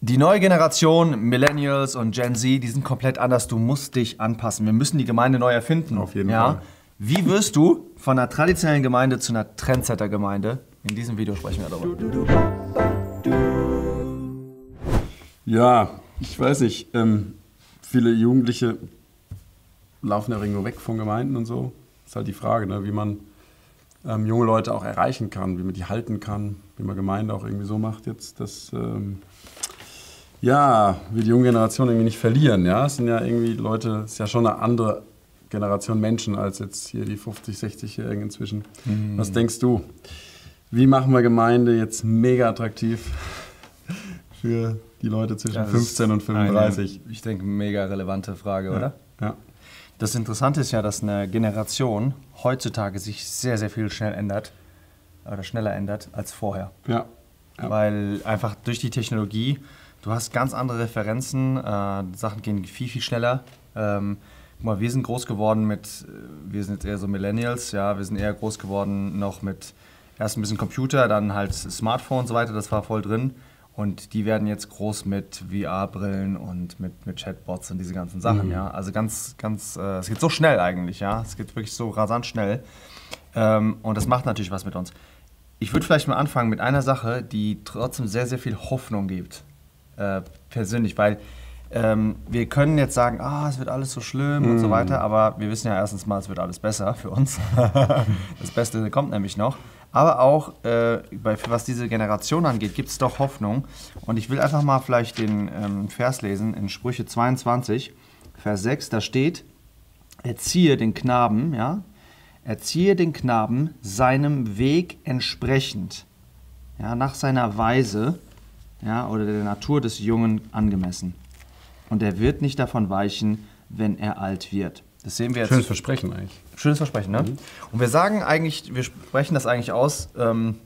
Die neue Generation, Millennials und Gen Z, die sind komplett anders. Du musst dich anpassen. Wir müssen die Gemeinde neu erfinden. Auf jeden ja? Fall. Wie wirst du von einer traditionellen Gemeinde zu einer Trendsetter-Gemeinde? In diesem Video sprechen wir darüber. Ja, ich weiß nicht. Ähm, viele Jugendliche laufen ja irgendwo weg von Gemeinden und so. Ist halt die Frage, ne, wie man ähm, junge Leute auch erreichen kann, wie man die halten kann, wie man Gemeinde auch irgendwie so macht jetzt, dass ähm, ja, wir die junge Generation irgendwie nicht verlieren. Ja, es sind ja irgendwie Leute, es ist ja schon eine andere Generation Menschen als jetzt hier die 50, 60-Jährigen inzwischen. Was denkst du? Wie machen wir Gemeinde jetzt mega attraktiv für die Leute zwischen Das 15 und ist 35? Eine, ich denke, mega relevante Frage, oder? Ja. Das Interessante ist ja, dass eine Generation heutzutage sich sehr, sehr viel schnell ändert oder schneller ändert als vorher. Ja. Ja. Weil einfach durch die Technologie, du hast ganz andere Referenzen, äh, Sachen gehen viel, viel schneller. Ähm, guck mal, wir sind groß geworden mit, äh, wir sind jetzt eher so Millennials, ja, wir sind eher groß geworden noch mit erst ein bisschen Computer, dann halt Smartphone und so weiter, das war voll drin. Und die werden jetzt groß mit VR-Brillen und mit, mit Chatbots und diese ganzen Sachen, ja. Also ganz, ganz, äh, es geht so schnell eigentlich, ja. Es geht wirklich so rasant schnell. Ähm, und das macht natürlich was mit uns. Ich würde vielleicht mal anfangen mit einer Sache, die trotzdem sehr, sehr viel Hoffnung gibt. Äh, persönlich, weil ähm, wir können jetzt sagen, ah, es wird alles so schlimm und so weiter, aber wir wissen ja erstens mal, es wird alles besser für uns. das Beste kommt nämlich noch. Aber auch, äh, bei, was diese Generation angeht, gibt es doch Hoffnung. Und ich will einfach mal vielleicht den ähm, Vers lesen in Sprüche 22, Vers 6, da steht, erziehe den Knaben, ja, erziehe den Knaben seinem Weg entsprechend, ja, nach seiner Weise, ja, oder der Natur des Jungen angemessen. Und er wird nicht davon weichen, wenn er alt wird. Das sehen wir jetzt. Schönes Versprechen eigentlich. Schönes Versprechen, ne? Und wir sagen eigentlich, wir sprechen das eigentlich aus ähm,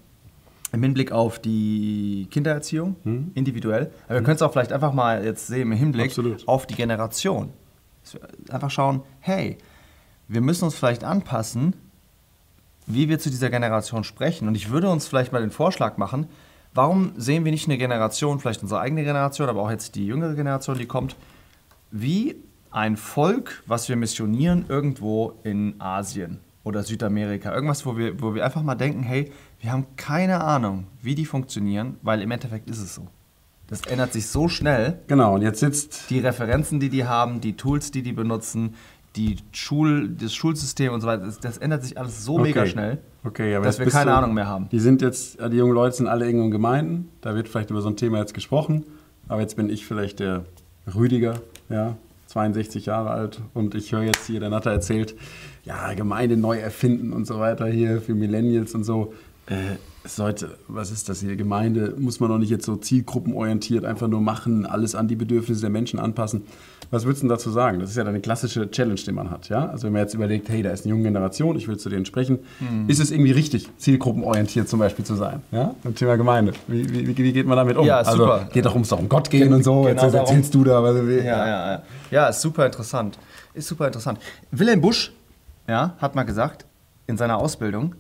im Hinblick auf die Kindererziehung, individuell. Aber wir können es auch vielleicht einfach mal jetzt sehen im Hinblick Absolut. auf die Generation. Einfach schauen, hey, wir müssen uns vielleicht anpassen, wie wir zu dieser Generation sprechen. Und ich würde uns vielleicht mal den Vorschlag machen, warum sehen wir nicht eine Generation, vielleicht unsere eigene Generation, aber auch jetzt die jüngere Generation, die kommt, wie ein Volk, was wir missionieren irgendwo in Asien oder Südamerika. Irgendwas, wo wir, wo wir einfach mal denken, hey, wir haben keine Ahnung, wie die funktionieren, weil im Endeffekt ist es so. Das ändert sich so schnell. Genau, und jetzt sitzt Die Referenzen, die die haben, die Tools, die die benutzen, die Schul, das Schulsystem und so weiter, das, das ändert sich alles so mega Okay. schnell, Okay, dass wir keine du- Ahnung mehr haben. Die sind jetzt, die jungen Leute sind alle irgendwo in Gemeinden. Da wird vielleicht über so ein Thema jetzt gesprochen. Aber jetzt bin ich vielleicht der Rüdiger, ja, 62 Jahre alt. Und ich höre jetzt hier, der Natter erzählt, ja, Gemeinde neu erfinden und so weiter hier für Millennials und so. Äh, sollte, was ist das hier? Gemeinde muss man doch nicht jetzt so zielgruppenorientiert einfach nur machen, alles an die Bedürfnisse der Menschen anpassen. Was würdest du dazu sagen? Das ist ja eine klassische Challenge, die man hat. Ja? Also wenn man jetzt überlegt, hey, da ist eine junge Generation, ich will zu denen sprechen, Mhm. ist es irgendwie richtig, zielgruppenorientiert zum Beispiel zu sein? Ja? Beim Thema Gemeinde. Wie, wie, wie geht man damit um? Ja, also super. geht doch ums um Gott gehen und so. Genau jetzt darum. erzählst du da. Was, wie, Ja, ja, ja. Ja, ist super interessant. Ist super interessant. Wilhelm Busch ja, hat mal gesagt, in seiner Ausbildung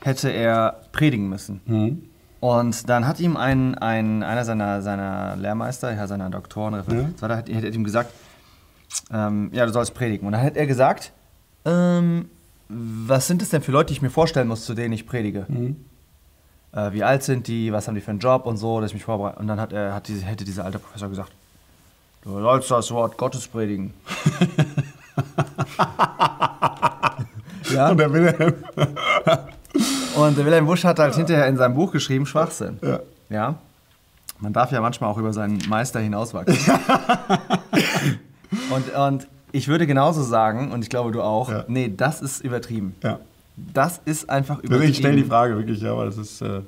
hätte er predigen müssen. Mhm. Und dann hat ihm ein, ein, einer seiner, seiner Lehrmeister, ja, seiner Doktoren, Ja. ja. hat, hat ihm gesagt, ähm, ja, du sollst predigen. Und dann hat er gesagt, ähm, was sind es denn für Leute, die ich mir vorstellen muss, zu denen ich predige? Mhm. Äh, wie alt sind die, was haben die für einen Job und so, dass ich mich vorbereite. Und dann hat er, hat diese, hätte dieser alte Professor gesagt, du sollst das Wort Gottes predigen. ja? Und der Wilhelm. Und der Wilhelm Busch hat halt hinterher in seinem Buch geschrieben, Schwachsinn. Ja. Ja. Man darf ja manchmal auch über seinen Meister hinauswachsen. und, und ich würde genauso sagen, und ich glaube du auch, Ja. nee, das ist übertrieben. ja. Das ist einfach übertrieben. ich stelle die Frage wirklich, ja, weil das ist, äh,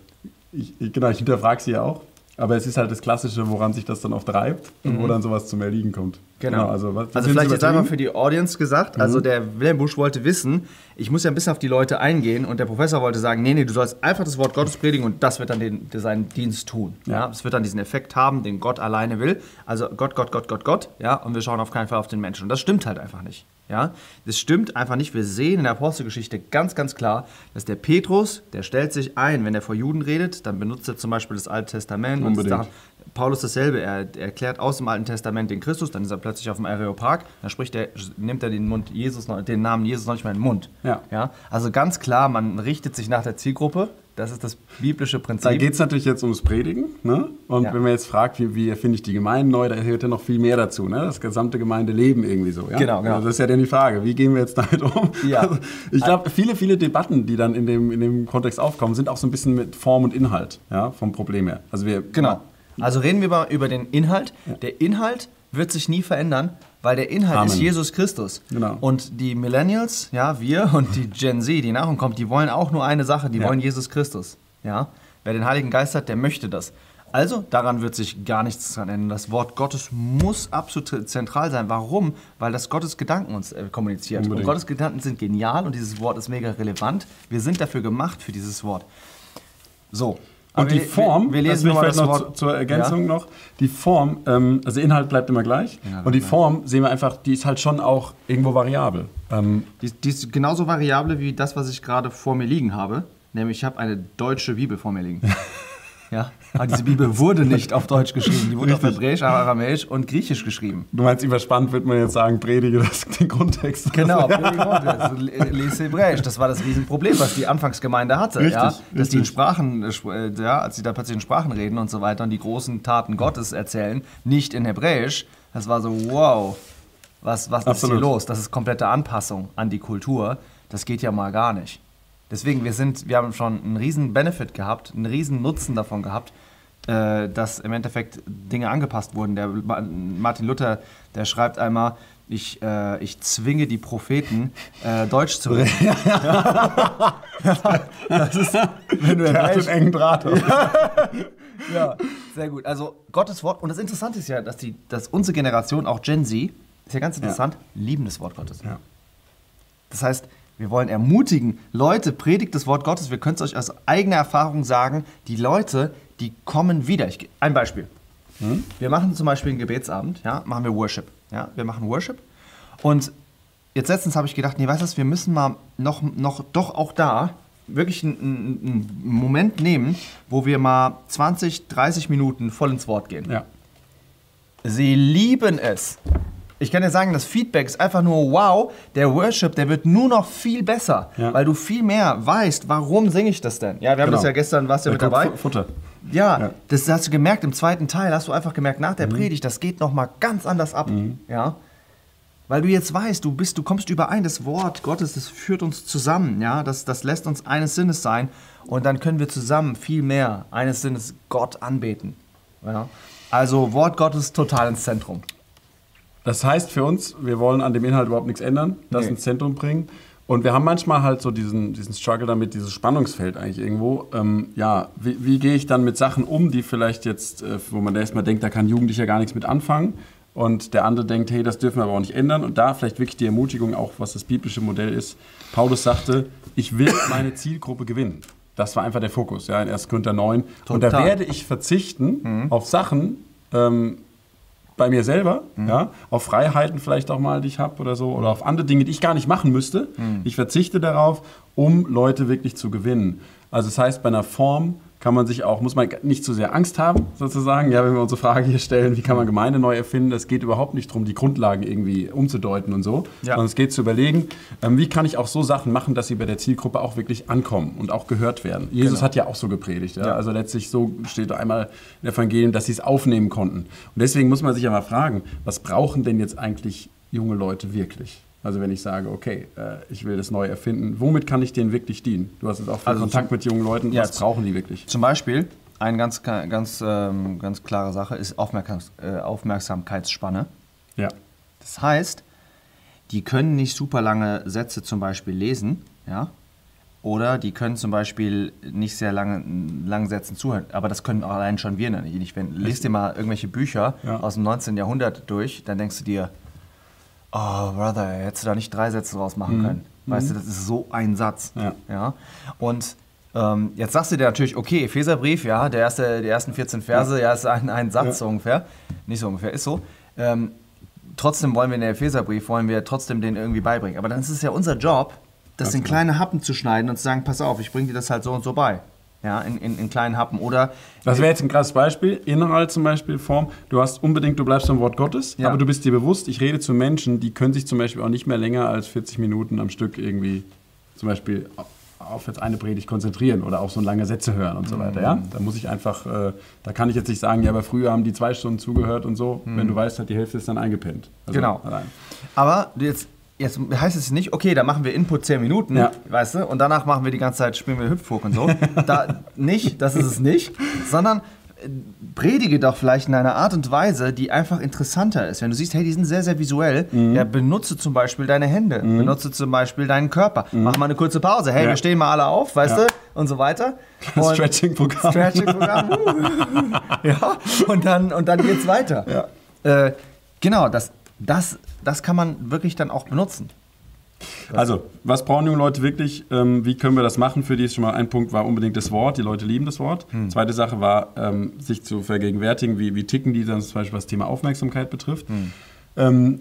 ich, ich, genau, ich hinterfrage sie ja auch. Aber es ist halt das Klassische, woran sich das dann oft reibt und wo dann sowas zum Erliegen kommt. Genau. also was, also vielleicht jetzt übertrieben? für die Audience gesagt. Also der Wilhelm Busch wollte wissen, ich muss ja ein bisschen auf die Leute eingehen und der Professor wollte sagen, nee, nee, du sollst einfach das Wort Gottes predigen und das wird dann den, seinen Dienst tun. Ja. Es wird dann diesen Effekt haben, den Gott alleine will. Also Gott, Gott, Gott, Gott, Gott. Ja, und wir schauen auf keinen Fall auf den Menschen. Und das stimmt halt einfach nicht. Ja, das stimmt einfach nicht. Wir sehen in der Apostelgeschichte ganz, ganz klar, dass der Petrus, der stellt sich ein, wenn er vor Juden redet, dann benutzt er zum Beispiel das Alte Testament und Unbedingt. da, Paulus dasselbe, er, er erklärt aus dem Alten Testament den Christus, dann ist er plötzlich auf dem Areopag, dann spricht er, nimmt er den, Mund Jesus, noch- den Namen Jesus noch nicht mehr in den Mund. Ja. Ja? Also ganz klar, man richtet sich nach der Zielgruppe, das ist das biblische Da Prinzip. geht es natürlich jetzt ums Predigen. Ne? Und Ja. wenn man jetzt fragt, wie, wie erfinde ich die Gemeinde neu, da gehört ja noch viel mehr dazu. Ne? Das gesamte Gemeindeleben irgendwie so. Ja? Genau, genau. Also das ist ja dann die Frage, wie gehen wir jetzt damit um? Ja. Also ich glaube, viele, viele Debatten, die dann in dem, in dem Kontext aufkommen, sind auch so ein bisschen mit Form und Inhalt ja, vom Problem her. Also wir, Genau. Also reden wir mal über den Inhalt. Der Inhalt wird sich nie verändern, weil der Inhalt Amen. ist Jesus Christus. Genau. Und die Millennials, ja, wir und die Gen Z, die nach uns kommt, die wollen auch nur eine Sache, die Ja. wollen Jesus Christus. Ja? Wer den Heiligen Geist hat, der möchte das. Also, daran wird sich gar nichts dran ändern. Das Wort Gottes muss absolut zentral sein. Warum? Weil das Gottes Gedanken uns äh, kommuniziert. Unbedingt. Und Gottes Gedanken sind genial und dieses Wort ist mega relevant. Wir sind dafür gemacht für dieses Wort. So. Aber Und die wir- Form, wir, wir das lesen nochmal vielleicht das noch zu, zur Ergänzung Ja? noch, die Form, ähm, also Inhalt bleibt immer gleich Inhalt und die Form sehen wir einfach, die ist halt schon auch irgendwo variabel. Ähm, Die, die ist genauso variabel wie das, was ich gerade vor mir liegen habe. Nämlich, ich habe eine deutsche Bibel vor mir liegen. ja, aber diese Bibel wurde nicht auf Deutsch geschrieben. Die wurde auf Richtig. Hebräisch, Aramäisch und Griechisch geschrieben. du meinst, überspannt wird man jetzt sagen, predige das, den Grundtext. Genau, also, lese Hebräisch. Das war das Riesenproblem, was die Anfangsgemeinde hatte. Richtig, ja? Dass die in richtig. Sprachen, äh, ja, als sie da plötzlich in Sprachen reden und so weiter und die großen Taten Gottes erzählen, nicht in Hebräisch. Das war so, wow, was, was ist hier los? Das ist komplette Anpassung an die Kultur. Das geht ja mal gar nicht. Deswegen, wir, sind, wir haben schon einen riesen Benefit gehabt, einen riesen Nutzen davon gehabt, äh, dass im Endeffekt Dinge angepasst wurden. Der Ma- Martin Luther, der schreibt einmal, ich, äh, ich zwinge die Propheten, äh, Deutsch zu reden. das ist, wenn du Der hat einen engen Draht. ja, sehr gut. Also Gottes Wort. Und das Interessante ist ja, dass, die, dass unsere Generation, auch Gen Z, ist ja ganz interessant, lieben das Wort Gottes. Ja. Das heißt, wir wollen ermutigen, Leute, predigt das Wort Gottes. Wir können es euch aus eigener Erfahrung sagen, die Leute, die kommen wieder. Ich, ein Beispiel. Wir machen zum Beispiel einen Gebetsabend, ja, machen wir Worship. Ja, wir machen Worship. Und jetzt letztens habe ich gedacht, nee, weißt du was, wir müssen mal noch, noch doch auch da wirklich einen, einen, einen Moment nehmen, wo wir mal 20, 30 Minuten voll ins Wort gehen. ja. Sie lieben es. Ich kann dir sagen, das Feedback ist einfach nur wow. Der Worship, der wird nur noch viel besser, Ja. weil du viel mehr weißt, warum singe ich das denn? Ja, wir haben Genau. das ja gestern, warst du ja mit Der dabei. Fu- Futter. Ja, Ja. das hast du gemerkt im zweiten Teil, hast du einfach gemerkt, nach der Predigt, das geht noch mal ganz anders ab. Ja? Weil du jetzt weißt, du bist, du kommst überein, das Wort Gottes, das führt uns zusammen, ja, das, das lässt uns eines Sinnes sein und dann können wir zusammen viel mehr eines Sinnes Gott anbeten. Ja? Also Wort Gottes total ins Zentrum. Das heißt für uns, wir wollen an dem Inhalt überhaupt nichts ändern, das Nee. ins Zentrum bringen. Und wir haben manchmal halt so diesen, diesen Struggle damit, dieses Spannungsfeld eigentlich irgendwo. Ähm, ja, wie, wie gehe ich dann mit Sachen um, die vielleicht jetzt, äh, wo man erstmal denkt, da kann Jugendlicher gar nichts mit anfangen. Und der andere denkt, hey, das dürfen wir aber auch nicht ändern. Und da vielleicht wirklich die Ermutigung, auch was das biblische Modell ist. Paulus sagte, ich will meine Zielgruppe gewinnen. Das war einfach der Fokus, ja, in 1. Korinther 9. Und da Total. werde ich verzichten auf Sachen, ähm, bei mir selber, ja, auf Freiheiten vielleicht auch mal, die ich habe oder so, oder auf andere Dinge, die ich gar nicht machen müsste. Ich verzichte darauf, um Leute wirklich zu gewinnen. Also das heißt, bei einer Form kann man sich auch, muss man nicht zu sehr Angst haben, sozusagen. Ja, wenn wir unsere Frage hier stellen, wie kann man Gemeinde neu erfinden, es geht überhaupt nicht darum, die Grundlagen irgendwie umzudeuten und so, Ja. sondern es geht zu überlegen, ähm, wie kann ich auch so Sachen machen, dass sie bei der Zielgruppe auch wirklich ankommen und auch gehört werden. Jesus Genau. hat ja auch so gepredigt. Ja? Ja. Also letztlich so steht einmal im Evangelium, dass sie es aufnehmen konnten. Und deswegen muss man sich ja mal fragen, was brauchen denn jetzt eigentlich junge Leute wirklich? Also wenn ich sage, okay, äh, ich will das neu erfinden, womit kann ich denen wirklich dienen? Du hast jetzt auch viel Also Kontakt zum- mit jungen Leuten. Ja, was brauchen die wirklich? Zum Beispiel, eine ganz, ganz, ähm, ganz klare Sache ist Aufmerksams äh, Aufmerksamkeitsspanne. Ja. Das heißt, die können nicht super lange Sätze zum Beispiel lesen, ja, oder die können zum Beispiel nicht sehr lange langen Sätzen zuhören. Aber das können allein schon wir nicht. Wenn, lest dir mal irgendwelche Bücher Ja. aus dem 19. Jahrhundert durch, dann denkst du dir, oh, Brother, hättest du da nicht drei Sätze draus machen können. Weißt du, das ist so ein Satz. Ja. Ja? Und ähm, jetzt sagst du dir natürlich, okay, Epheserbrief, ja, der erste, die ersten 14 Verse, ja, ist ein, ein Satz Ja. so ungefähr. Nicht so ungefähr, ist so. Ähm, trotzdem wollen wir in der Epheserbrief, wollen wir trotzdem den irgendwie beibringen. Aber dann ist es ja unser Job, das Ganz in genau. kleine Happen zu schneiden und zu sagen, pass auf, ich bringe dir das halt so und so bei. Ja, in, in, in kleinen Happen. Oder Das wäre jetzt ein krasses Beispiel. Inhalt zum Beispiel, Form. Du hast unbedingt, du bleibst beim Wort Gottes, Ja. aber du bist dir bewusst, ich rede zu Menschen, die können sich zum Beispiel auch nicht mehr länger als 40 Minuten am Stück irgendwie zum Beispiel auf jetzt eine Predigt konzentrieren oder auch so lange Sätze hören und so weiter. Ja? Da muss ich einfach, äh, da kann ich jetzt nicht sagen, ja, aber früher haben die zwei Stunden zugehört und so. Wenn du weißt, halt die Hälfte ist dann eingepennt. Also Genau. Allein. Aber jetzt, jetzt heißt es nicht, okay, da machen wir Input 10 Minuten, Ja. weißt du, und danach machen wir die ganze Zeit, spielen wir Hüpfburg und so. da nicht, das ist es nicht, sondern äh, predige doch vielleicht in einer Art und Weise, die einfach interessanter ist. Wenn du siehst, hey, die sind sehr, sehr visuell, Mhm. ja, benutze zum Beispiel deine Hände, benutze zum Beispiel deinen Körper, mach mal eine kurze Pause, hey, Mhm. Ja. wir stehen mal alle auf, weißt Ja. du, und so weiter. Stretching-Programm. Stretching-Programm. ja, und dann, und dann geht's weiter. Äh, genau, das, das, das kann man wirklich dann auch benutzen. Also, was brauchen junge Leute wirklich? Ähm, wie können wir das machen? Für die ist schon mal ein Punkt war unbedingt das Wort. Die Leute lieben das Wort. Zweite Sache war, ähm, sich zu vergegenwärtigen, wie, wie ticken die dann zum Beispiel, was das Thema Aufmerksamkeit betrifft. Ähm,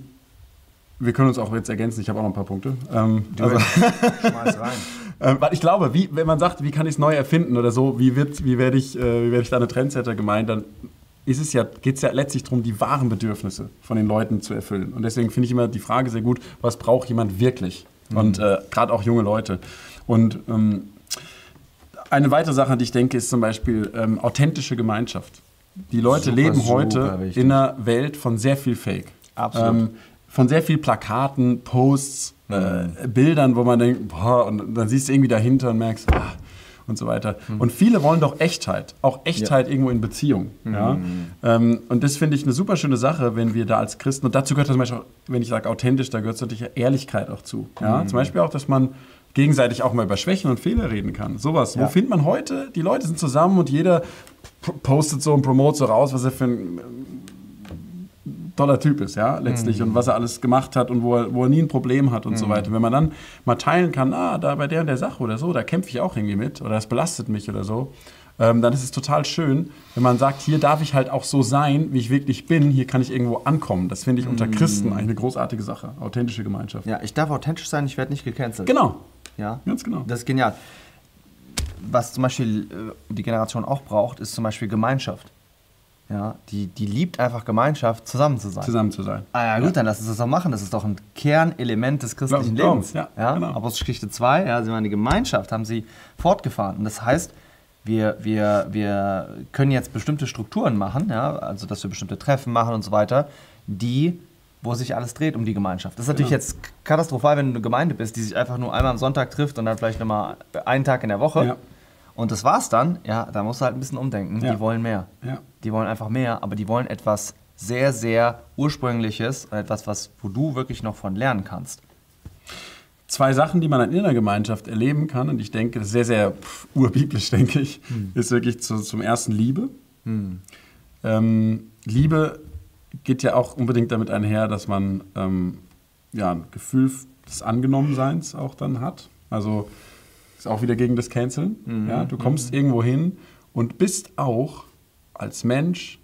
wir können uns auch jetzt ergänzen. Ich habe auch noch ein paar Punkte. Ähm, also, Schmeiß rein. ähm, weil ich glaube, wie, wenn man sagt, wie kann ich es neu erfinden oder so, wie, wird, wie werde ich, äh, wie werd ich da eine Trendsetter gemeint, dann ist es ja, geht es ja letztlich darum, die wahren Bedürfnisse von den Leuten zu erfüllen. Und deswegen finde ich immer die Frage sehr gut, was braucht jemand wirklich? Und äh, gerade auch junge Leute. Und ähm, eine weitere Sache, an die ich denke, ist zum Beispiel ähm, authentische Gemeinschaft. Die Leute Super, leben heute wichtig. in einer Welt von sehr viel Fake. Absolut. Ähm, von sehr viel Plakaten, Posts, äh, Bildern, wo man denkt, boah, und dann siehst du irgendwie dahinter und merkst, ah, und so weiter. Und viele wollen doch Echtheit, auch Echtheit irgendwo in Beziehung. Ja? Ähm, und das finde ich eine super schöne Sache, wenn wir da als Christen, und dazu gehört zum Beispiel, auch, wenn ich sage authentisch, da gehört natürlich Ehrlichkeit auch zu. Ja? Zum Beispiel auch, dass man gegenseitig auch mal über Schwächen und Fehler reden kann. Sowas. Wo Ja. findet man heute? Die Leute sind zusammen und jeder postet so und promotet so raus, was er für ein toller Typ ist, ja, letztlich und was er alles gemacht hat und wo er, wo er nie ein Problem hat und so weiter. Wenn man dann mal teilen kann, ah, da bei der und der Sache oder so, da kämpfe ich auch irgendwie mit oder das belastet mich oder so, ähm, dann ist es total schön, wenn man sagt, hier darf ich halt auch so sein, wie ich wirklich bin, hier kann ich irgendwo ankommen. Das finde ich unter Christen eigentlich eine großartige Sache, authentische Gemeinschaft. Ja, ich darf authentisch sein, ich werde nicht gecancelt. Genau, Ja, ganz genau. das ist genial. Was zum Beispiel äh, die Generation auch braucht, ist zum Beispiel Gemeinschaft. Ja, die, die liebt einfach Gemeinschaft, zusammen zu sein. Zusammen zu sein. Ah ja gut, dann lass uns das doch machen. Das ist doch ein Kernelement des christlichen Glaubens, Lebens. ja, genau. Apostelgeschichte 2, ja, sie waren die Gemeinschaft, haben sie fortgefahren. Und das heißt, wir, wir, wir können jetzt bestimmte Strukturen machen, ja, also dass wir bestimmte Treffen machen und so weiter, die, wo sich alles dreht um die Gemeinschaft. Das ist natürlich Genau. jetzt katastrophal, wenn du eine Gemeinde bist, die sich einfach nur einmal am Sonntag trifft und dann vielleicht nochmal einen Tag in der Woche. Ja. Und das war's dann, ja, da musst du halt ein bisschen umdenken. Ja. Die wollen mehr. Ja. Die wollen einfach mehr, aber die wollen etwas sehr, sehr Ursprüngliches und etwas, was, wo du wirklich noch von lernen kannst. Zwei Sachen, die man in einer Gemeinschaft erleben kann, und ich denke, das ist sehr, sehr pff, urbiblisch, denke ich, ist wirklich zu, zum ersten Liebe. Ähm, Liebe geht ja auch unbedingt damit einher, dass man ähm, ja, ein Gefühl des Angenommenseins auch dann hat. Also ist auch wieder gegen das Canceln. Ja, du kommst irgendwo hin und bist auch als Mensch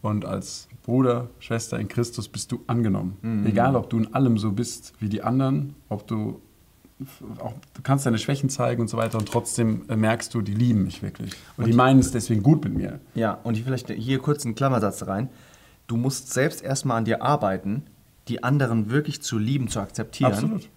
und als Bruder, Schwester in Christus bist du angenommen. Egal, ob du in allem so bist wie die anderen, ob du auch, du kannst deine Schwächen zeigen und so weiter und trotzdem äh, merkst du, die lieben mich wirklich. Und, die meinen es deswegen gut mit mir. Ja, und hier vielleicht hier kurz einen Klammersatz rein. Du musst selbst erstmal an dir arbeiten, die anderen wirklich zu lieben, zu akzeptieren. Absolut.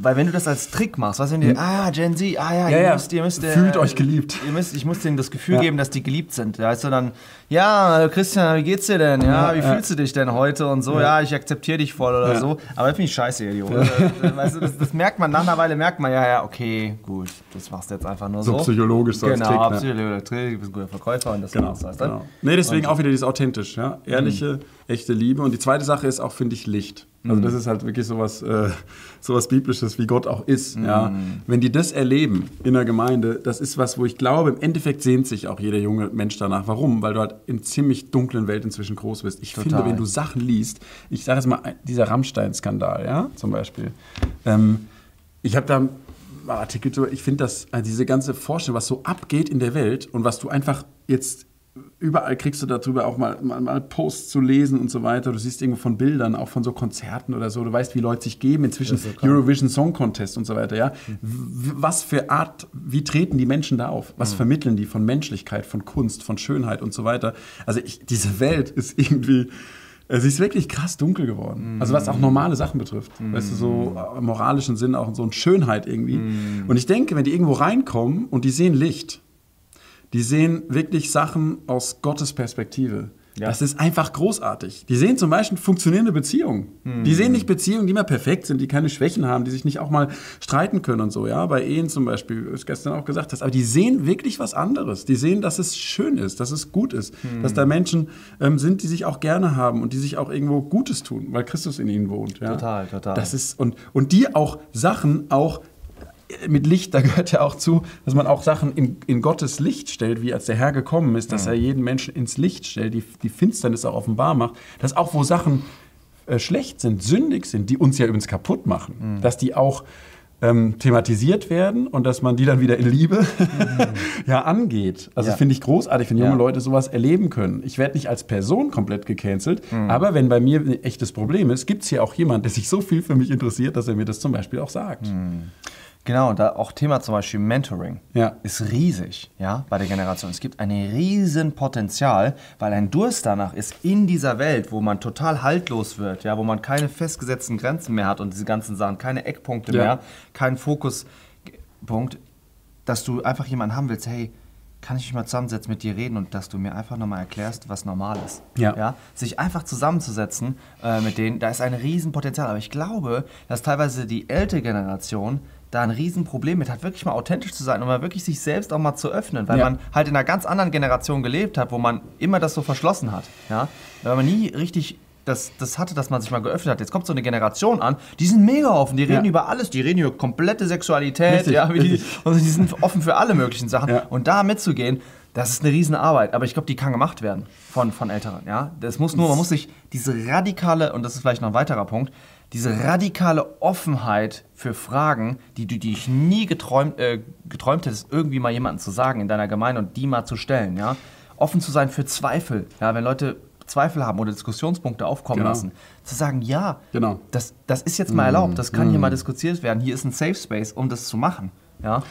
Weil wenn du das als Trick machst, weißt du, wenn du, ah, Gen Z, ah ja, Ja, ihr ja. müsst, ihr müsst äh, Fühlt euch geliebt. Ihr müsst, ich muss denen das Gefühl Ja. geben, dass die geliebt sind. Da heißt du dann, ja, äh, Christian, wie geht's dir denn? Ja, wie fühlst du dich denn heute und so? Ja, ich akzeptiere dich voll oder so. Aber das finde ich scheiße, Idiot. Äh, Weißt du, das, das merkt man, nach einer Weile merkt man, ja, ja, okay, gut, das machst du jetzt einfach nur so. So psychologisch, so als genau, Trick, ne? psychologisch, du bist ein guter Verkäufer und das Genau, war's, genau. Nee, deswegen auch wieder dieses authentisch, ja? ehrliche, echte Liebe. Und die zweite Sache ist auch, finde ich, Licht. Also das ist halt wirklich sowas, äh, sowas Biblisches, wie Gott auch ist. Ja? Wenn die das erleben in der Gemeinde, das ist was, wo ich glaube, im Endeffekt sehnt sich auch jeder junge Mensch danach. Warum? Weil du halt in ziemlich dunklen Welt inzwischen groß bist. Ich Total. finde, wenn du Sachen liest, ich sage jetzt mal, dieser Rammstein-Skandal, ja, zum Beispiel. Ähm, ich habe da Artikel drüber, ich finde das, also diese ganze Vorstellung, was so abgeht in der Welt und was du einfach jetzt überall kriegst du darüber auch mal, mal, mal, Posts zu lesen und so weiter. Du siehst irgendwo von Bildern, auch von so Konzerten oder so. Du weißt, wie Leute sich geben, inzwischen so Eurovision Song Contest und so weiter. Ja? Mhm. Was für Art, wie treten die Menschen da auf? Was mhm. vermitteln die von Menschlichkeit, von Kunst, von Schönheit und so weiter? Also ich, diese Welt ist irgendwie Sie ist wirklich krass dunkel geworden. Mm. Also was auch normale Sachen betrifft. Mm. Weißt du, so im moralischen Sinn auch so eine Schönheit irgendwie. Mm. Und ich denke, wenn die irgendwo reinkommen und die sehen Licht, die sehen wirklich Sachen aus Gottes Perspektive. Ja. Das ist einfach großartig. Die sehen zum Beispiel funktionierende Beziehungen. Mhm. Die sehen nicht Beziehungen, die immer perfekt sind, die keine Schwächen haben, die sich nicht auch mal streiten können und so. Ja, bei Ehen zum Beispiel, wie du es gestern auch gesagt hast. Aber die sehen wirklich was anderes. Die sehen, dass es schön ist, dass es gut ist, mhm. dass da Menschen ähm, sind, die sich auch gerne haben und die sich auch irgendwo Gutes tun, weil Christus in ihnen wohnt. Ja? Total, total. Das ist und und die auch Sachen auch mit Licht, da gehört ja auch zu, dass man auch Sachen in, in Gottes Licht stellt, wie als der Herr gekommen ist, dass mhm. er jeden Menschen ins Licht stellt, die, die Finsternis auch offenbar macht, dass auch wo Sachen äh, schlecht sind, sündig sind, die uns ja übrigens kaputt machen, mhm. dass die auch ähm, thematisiert werden und dass man die dann wieder in Liebe mhm. ja angeht. Also ja. finde ich großartig, wenn junge ja. Leute sowas erleben können. Ich werde nicht als Person komplett gecancelt, mhm. aber wenn bei mir ein echtes Problem ist, gibt es hier auch jemanden, der sich so viel für mich interessiert, dass er mir das zum Beispiel auch sagt. Mhm. Genau, da auch Thema zum Beispiel Mentoring ja. ist riesig, ja, bei der Generation. Es gibt ein riesen Potenzial, weil ein Durst danach ist in dieser Welt, wo man total haltlos wird, ja, wo man keine festgesetzten Grenzen mehr hat und diese ganzen Sachen, keine Eckpunkte ja. mehr, keinen Fokuspunkt, dass du einfach jemanden haben willst, hey, kann ich mich mal zusammensetzen, mit dir reden und dass du mir einfach nochmal erklärst, was normal ist. Ja. ja? Sich einfach zusammenzusetzen äh, mit denen, da ist ein Riesenpotenzial. Aber ich glaube, dass teilweise die ältere Generation da ein Riesenproblem mit hat, wirklich mal authentisch zu sein und mal wirklich sich selbst auch mal zu öffnen, weil ja. man halt in einer ganz anderen Generation gelebt hat, wo man immer das so verschlossen hat. Ja? Weil man nie richtig das, das hatte, dass man sich mal geöffnet hat. Jetzt kommt so eine Generation an, die sind mega offen, die reden ja. über alles, die reden über komplette Sexualität, richtig, ja, die, und die sind offen für alle möglichen Sachen. Ja. Und da mitzugehen, das ist eine Riesenarbeit, aber ich glaube, die kann gemacht werden von, von Älteren. Ja? Das muss nur, man muss sich diese radikale, und das ist vielleicht noch ein weiterer Punkt, diese radikale Offenheit für Fragen, die du dich nie geträumt, äh, geträumt hättest, irgendwie mal jemandem zu sagen in deiner Gemeinde und die mal zu stellen. Ja? Offen zu sein für Zweifel. Ja? Wenn Leute Zweifel haben oder Diskussionspunkte aufkommen genau. lassen, zu sagen, ja, genau. das, das ist jetzt mal erlaubt, das kann mm. hier mal diskutiert werden, hier ist ein Safe Space, um das zu machen. Ja?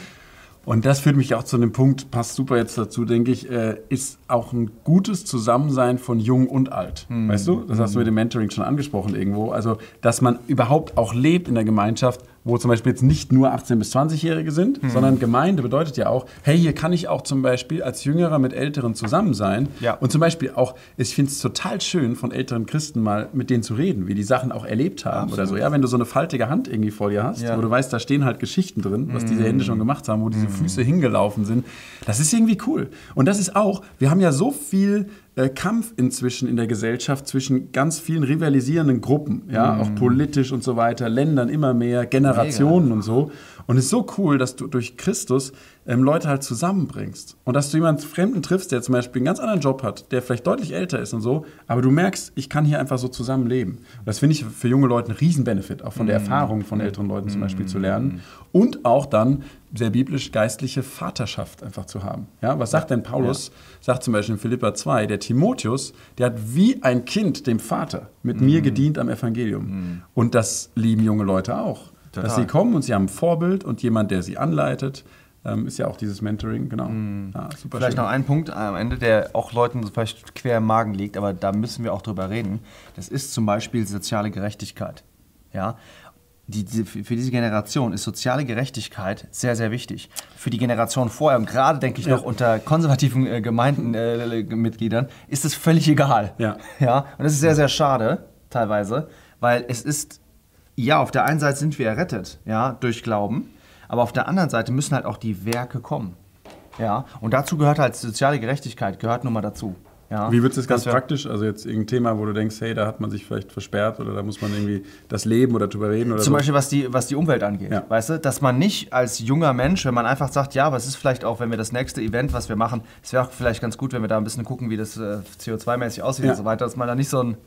Und das führt mich auch zu einem Punkt, passt super jetzt dazu, denke ich, äh, ist auch ein gutes Zusammensein von Jung und Alt. Mhm. Weißt du? Das hast du mit dem Mentoring schon angesprochen irgendwo. Also, dass man überhaupt auch lebt in der Gemeinschaft wo zum Beispiel jetzt nicht nur 18- bis 20-Jährige sind, mhm. sondern Gemeinde bedeutet ja auch, hey, hier kann ich auch zum Beispiel als Jüngerer mit Älteren zusammen sein. Ja. Und zum Beispiel auch, ich finde es total schön, von älteren Christen mal mit denen zu reden, wie die Sachen auch erlebt haben Absolut. oder so. Ja, wenn du so eine faltige Hand irgendwie vor dir hast, ja. wo du weißt, da stehen halt Geschichten drin, was mhm. diese Hände schon gemacht haben, wo diese mhm. Füße hingelaufen sind. Das ist irgendwie cool. Und das ist auch, wir haben ja so viel äh, Kampf inzwischen in der Gesellschaft zwischen ganz vielen rivalisierenden Gruppen, ja, mm. auch politisch und so weiter, Ländern immer mehr, Generationen Mega. und so. Und es ist so cool, dass du durch Christus ähm, Leute halt zusammenbringst. Und dass du jemanden Fremden triffst, der zum Beispiel einen ganz anderen Job hat, der vielleicht deutlich älter ist und so, aber du merkst, ich kann hier einfach so zusammenleben. Und das finde ich für junge Leute ein Riesenbenefit, auch von der mm. Erfahrung von älteren Leuten zum Beispiel zu lernen. Und auch dann sehr biblisch geistliche Vaterschaft einfach zu haben. Ja, was sagt denn Paulus? Ja. Sagt zum Beispiel in Philippa 2, der Timotheus, der hat wie ein Kind dem Vater mit mm. mir gedient am Evangelium. Mm. Und das lieben junge Leute auch. Total. Dass sie kommen und sie haben ein Vorbild und jemand, der sie anleitet. Ähm, ist ja auch dieses Mentoring, genau. Mm. Ja, vielleicht schön. noch ein Punkt am Ende, der auch Leuten vielleicht quer im Magen liegt, aber da müssen wir auch drüber reden. Das ist zum Beispiel soziale Gerechtigkeit. Ja? Die, die, für diese Generation ist soziale Gerechtigkeit sehr, sehr wichtig. Für die Generation vorher, und gerade denke ich ja. noch unter konservativen äh, Gemeindenmitgliedern, äh, ist es völlig egal. Ja. ja. Und das ist sehr, sehr schade, teilweise, weil es ist ja, auf der einen Seite sind wir errettet, ja, durch Glauben, aber auf der anderen Seite müssen halt auch die Werke kommen. Ja, und dazu gehört halt soziale Gerechtigkeit, gehört nun mal dazu. Ja, Wie wird es ganz praktisch? Also jetzt irgendein Thema, wo du denkst, hey, da hat man sich vielleicht versperrt oder da muss man irgendwie das Leben oder drüber reden oder Zum so. Beispiel was die, was die Umwelt angeht, ja. weißt du? Dass man nicht als junger Mensch, wenn man einfach sagt, ja, aber es ist vielleicht auch, wenn wir das nächste Event, was wir machen, es wäre auch vielleicht ganz gut, wenn wir da ein bisschen gucken, wie das äh, CO2-mäßig aussieht ja. und so weiter, dass man da nicht so ein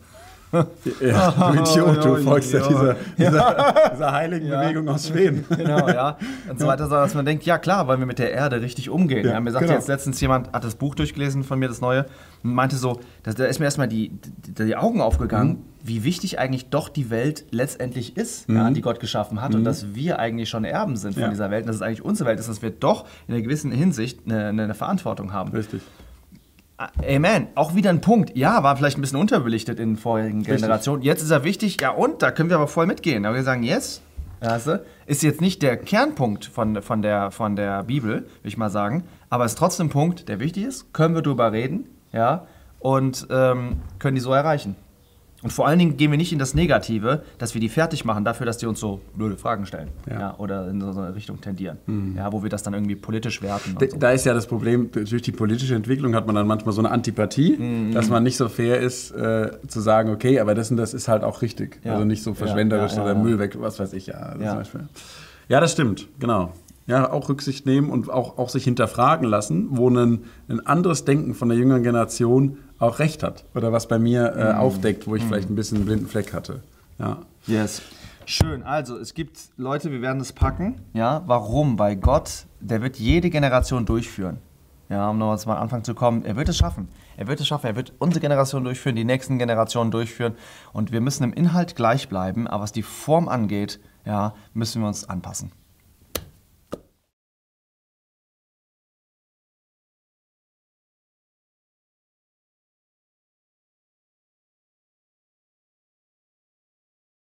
Ja, du Idiot, du folgst ja dieser, dieser, dieser heiligen Bewegung aus Schweden. Genau, ja. Und so weiter, dass man denkt, ja klar, wollen wir mit der Erde richtig umgehen. Ja, Ja, mir sagte genau. jetzt letztens jemand, hat das Buch durchgelesen von mir, das neue, und meinte so, dass, da ist mir erstmal die, die, die Augen aufgegangen, Mhm. wie wichtig eigentlich doch die Welt letztendlich ist, ja, die Gott geschaffen hat und dass wir eigentlich schon Erben sind von Mhm. Ja. dieser Welt und dass es eigentlich unsere Welt ist, dass wir doch in einer gewissen Hinsicht eine, eine, eine Verantwortung haben. Richtig. Amen. Auch wieder ein Punkt. Ja, war vielleicht ein bisschen unterbelichtet in vorherigen Generationen. Jetzt ist er wichtig. Ja, und da können wir aber voll mitgehen. Da wir sagen, yes, weißt ist jetzt nicht der Kernpunkt von, von, der, von der Bibel, würde ich mal sagen, aber ist trotzdem ein Punkt, der wichtig ist. Können wir drüber reden, ja, und ähm, können die so erreichen. Und vor allen Dingen gehen wir nicht in das Negative, dass wir die fertig machen dafür, dass die uns so blöde Fragen stellen. Ja. Ja. oder in so eine Richtung tendieren. Ja, wo wir das dann irgendwie politisch werten. Da- so. Da ist ja das Problem, durch die politische Entwicklung hat man dann manchmal so eine Antipathie, Mhm. dass man nicht so fair ist, äh, zu sagen, okay, aber das und das ist halt auch richtig. Ja. Also nicht so Ja, verschwenderisch ja, ja, oder ja. Müll weg, was weiß ich, ja, Ja. Zum Beispiel. Ja, das stimmt, genau. Ja, auch Rücksicht nehmen und auch, auch sich hinterfragen lassen, wo ein, ein anderes Denken von der jüngeren Generation auch recht hat. Oder was bei mir Mhm. äh, aufdeckt, wo ich vielleicht ein bisschen einen blinden Fleck hatte. Ja. Yes. Schön. Also, es gibt Leute, wir werden es packen. Ja, warum? Weil Gott, der wird jede Generation durchführen. Ja, um nochmal zum Anfang zu kommen, er wird es schaffen. Er wird es schaffen. Er wird unsere Generation durchführen, die nächsten Generationen durchführen. Und wir müssen im Inhalt gleich bleiben, aber was die Form angeht, ja, müssen wir uns anpassen.